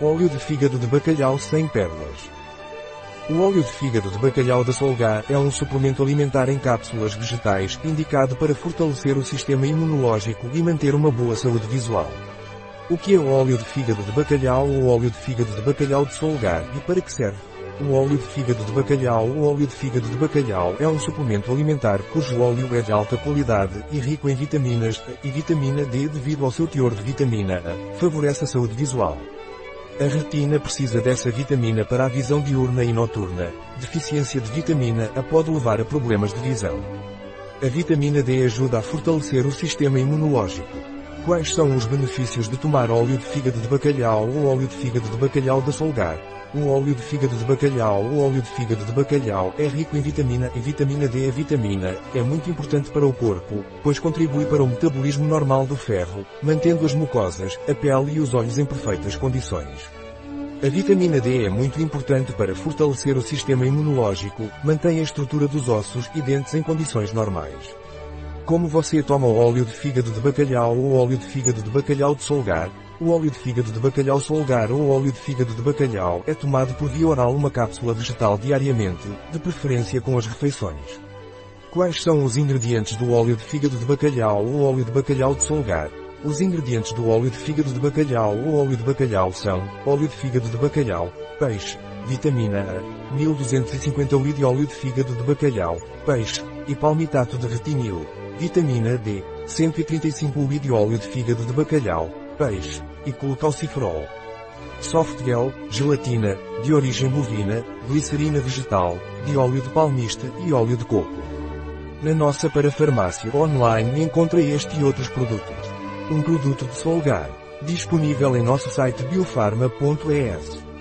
Óleo de fígado de bacalhau sem pérolas. O óleo de fígado de bacalhau da Solgar é um suplemento alimentar em cápsulas vegetais indicado para fortalecer o sistema imunológico e manter uma boa saúde visual. O que é o óleo de fígado de bacalhau ou óleo de fígado de bacalhau de Solgar e para que serve? O óleo de fígado de bacalhau O óleo de fígado de bacalhau é um suplemento alimentar cujo óleo é de alta qualidade e rico em vitaminas A e vitamina D devido ao seu teor de vitamina A, favorece a saúde visual. A retina precisa dessa vitamina para a visão diurna e noturna. Deficiência de vitamina A pode levar a problemas de visão. A vitamina D ajuda a fortalecer o sistema imunológico. Quais são os benefícios de tomar óleo de fígado de bacalhau ou óleo de fígado de bacalhau da Solgar? O óleo de fígado de bacalhau O óleo de fígado de bacalhau é rico em vitamina e vitamina D. A vitamina é muito importante para o corpo, pois contribui para o metabolismo normal do ferro, mantendo as mucosas, a pele e os olhos em perfeitas condições. A vitamina D é muito importante para fortalecer o sistema imunológico, mantém a estrutura dos ossos e dentes em condições normais. Como você toma o óleo de fígado de bacalhau ou óleo de fígado de bacalhau de solgar, o óleo de fígado de bacalhau solgar ou óleo de fígado de bacalhau é tomado por via oral uma cápsula vegetal diariamente, de preferência com as refeições. Quais são os ingredientes do óleo de fígado de bacalhau ou óleo de bacalhau de solgar? Os ingredientes do óleo de fígado de bacalhau ou óleo de bacalhau são óleo de fígado de bacalhau, peixe, vitamina A, 1250 ml de óleo de fígado de bacalhau, peixe, e palmitato de retinil, vitamina D, 135 ml de óleo de fígado de bacalhau, peixe, e colcalciferol. Softgel, gelatina, de origem bovina, glicerina vegetal, de óleo de palmista e óleo de coco. Na nossa parafarmácia online encontra este e outros produtos. Um produto de Solgar. Disponível em nosso site biofarma.es.